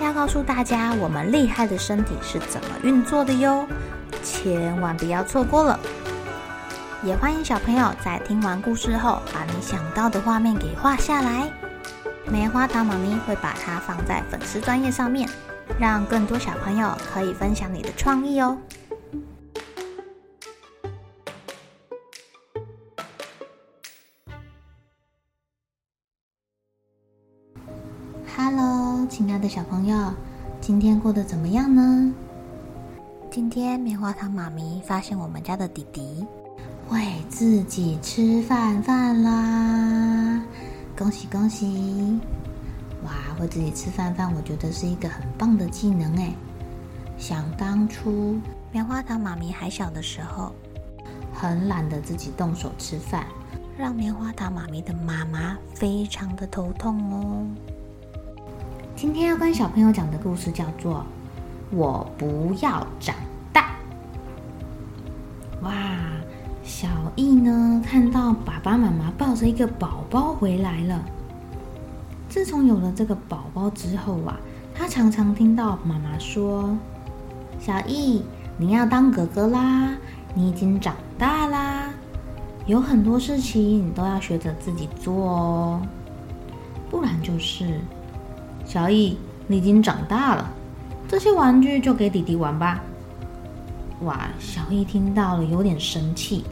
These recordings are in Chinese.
要告诉大家我们厉害的身体是怎么运作的哟。千万不要错过了！也欢迎小朋友在听完故事后，把你想到的画面给画下来。棉花糖妈咪会把它放在粉丝专页上面，让更多小朋友可以分享你的创意哦。爱的小朋友，今天过得怎么样呢？今天棉花糖妈咪发现我们家的弟弟会自己吃饭饭啦！恭喜恭喜！哇，会自己吃饭饭，我觉得是一个很棒的技能哎。想当初棉花糖妈咪还小的时候，很懒得自己动手吃饭，让棉花糖妈咪的妈妈非常的头痛哦。今天要跟小朋友讲的故事叫做。我不要长大。哇，小易呢，看到爸爸妈妈抱着一个宝宝回来了。自从有了这个宝宝之后啊，他常常听到妈妈说：“小易，你要当哥哥啦，你已经长大啦，有很多事情你都要学着自己做哦，不然就是小易，你已经长大了。”这些玩具就给弟弟玩吧。哇，小易听到了有点生气，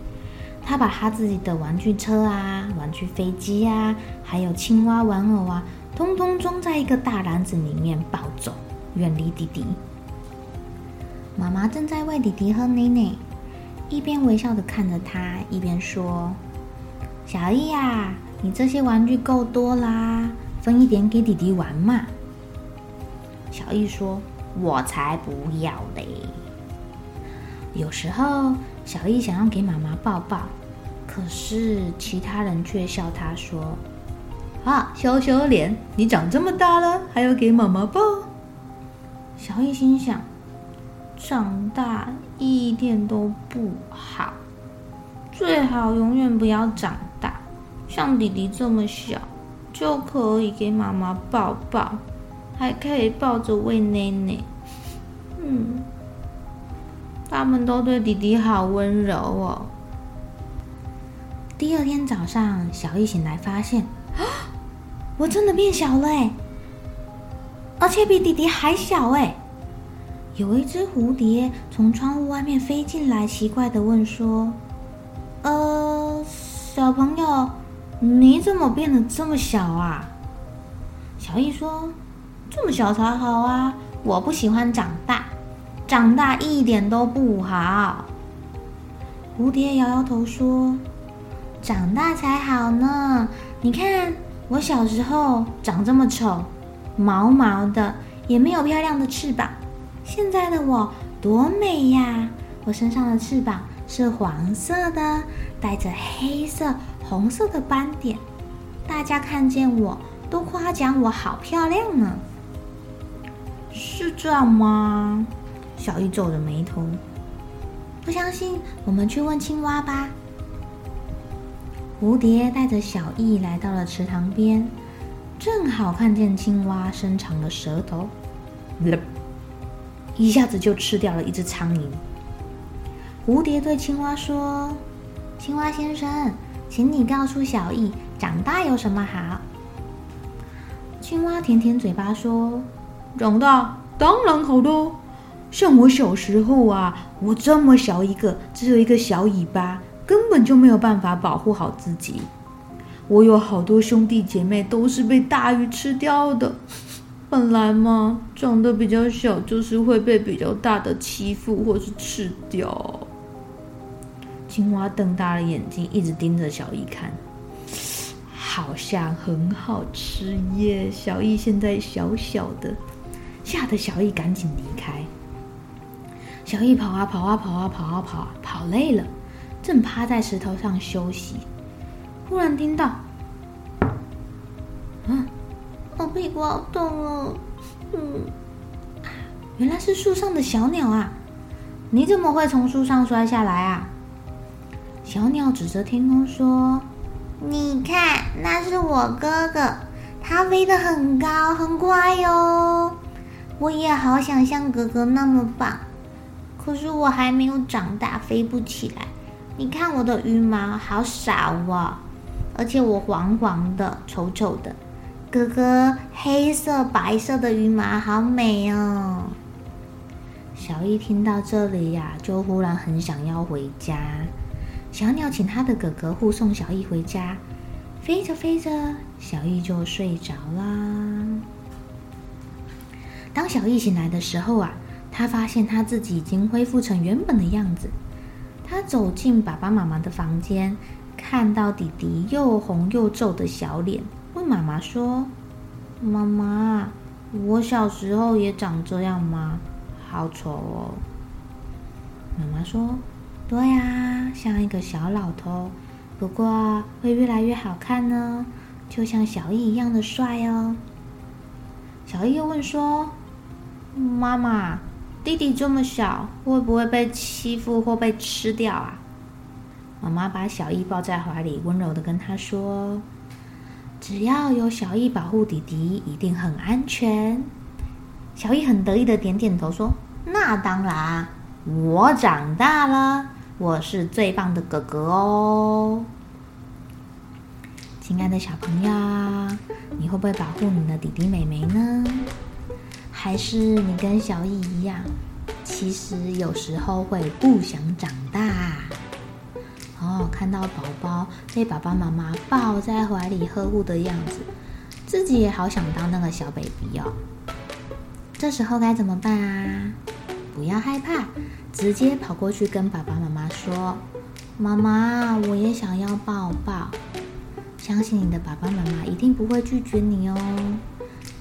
他把他自己的玩具车啊、玩具飞机啊，还有青蛙玩偶啊，通通装在一个大篮子里面抱走，远离弟弟。妈妈正在喂弟弟喝奶奶，一边微笑的看着他，一边说：“小易呀，你这些玩具够多啦，分一点给弟弟玩嘛。”小易说。我才不要嘞！有时候小易想要给妈妈抱抱，可是其他人却笑他说：“啊，羞羞脸，你长这么大了，还要给妈妈抱？”小易心想：长大一点都不好，最好永远不要长大，像弟弟这么小就可以给妈妈抱抱。还可以抱着喂奶奶，嗯，他们都对弟弟好温柔哦。第二天早上，小易醒来发现，啊，我真的变小了哎，而且比弟弟还小哎。有一只蝴蝶从窗户外面飞进来，奇怪地问说：“呃，小朋友，你怎么变得这么小啊？”小易说。这么小才好啊！我不喜欢长大，长大一点都不好。蝴蝶摇摇头说：“长大才好呢。你看我小时候长这么丑，毛毛的，也没有漂亮的翅膀。现在的我多美呀！我身上的翅膀是黄色的，带着黑色、红色的斑点。大家看见我都夸奖我好漂亮呢。”是这样吗？小易皱着眉头。不相信，我们去问青蛙吧。蝴蝶带着小易来到了池塘边，正好看见青蛙伸长了舌头，一下子就吃掉了一只苍蝇。蝴蝶对青蛙说：“青蛙先生，请你告诉小易，长大有什么好？”青蛙舔舔嘴巴说。长大当然好多，像我小时候啊，我这么小一个，只有一个小尾巴，根本就没有办法保护好自己。我有好多兄弟姐妹都是被大鱼吃掉的。本来嘛，长得比较小，就是会被比较大的欺负或是吃掉。青蛙瞪大了眼睛，一直盯着小易看，好像很好吃耶。小易现在小小的。吓得小易赶紧离开。小易跑啊跑啊跑啊跑啊跑，跑累了，正趴在石头上休息，忽然听到，啊，我屁股好痛哦，嗯，原来是树上的小鸟啊！你怎么会从树上摔下来啊？小鸟指着天空说：“你看，那是我哥哥，他飞得很高，很快哟。我也好想像哥哥那么棒。”可是我还没有长大，飞不起来。你看我的羽毛好少哦，而且我黄黄的、丑丑的。哥哥黑色、白色的羽毛好美哦。小易听到这里呀，就忽然很想要回家。小鸟请他的哥哥护送小易回家。飞着飞着，小易就睡着啦。当小易醒来的时候啊。他发现他自己已经恢复成原本的样子。他走进爸爸妈妈的房间，看到弟弟又红又皱的小脸，问妈妈说：“妈妈，我小时候也长这样吗？好丑哦！”妈妈说：“对呀，像一个小老头，不过会越来越好看呢，就像小易一样的帅哦。”小易又问说：“妈妈。”弟弟这么小，会不会被欺负或被吃掉啊？妈妈把小易抱在怀里，温柔地跟他说：“只要有小易保护弟弟，一定很安全。”小易很得意地点点头，说：“那当然，我长大了，我是最棒的哥哥哦。”亲爱的小朋友，你会不会保护你的弟弟妹妹呢？还是你跟小易一样，其实有时候会不想长大。哦，看到宝宝被爸爸妈妈抱在怀里呵护的样子，自己也好想当那个小 baby 哦。这时候该怎么办啊？不要害怕，直接跑过去跟爸爸妈妈说：“妈妈，我也想要抱抱。”相信你的爸爸妈妈一定不会拒绝你哦。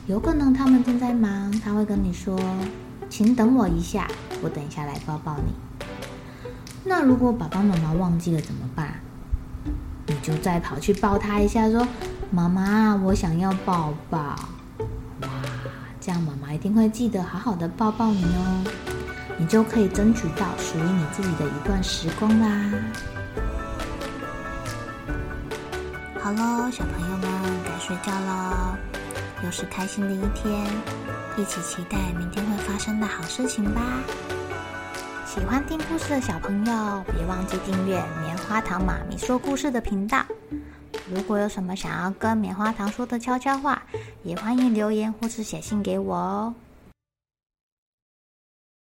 有可能他们正在忙，他会跟你说：“请等我一下，我等一下来抱抱你。”那如果爸爸妈妈忘记了怎么办？你就再跑去抱他一下，说：“妈妈，我想要抱抱。”哇，这样妈妈一定会记得好好的抱抱你哦，你就可以争取到属于你自己的一段时光啦。好喽，小朋友们该睡觉喽。又是开心的一天，一起期待明天会发生的好事情吧！喜欢听故事的小朋友，别忘记订阅棉花糖妈咪说故事的频道。如果有什么想要跟棉花糖说的悄悄话，也欢迎留言或是写信给我哦。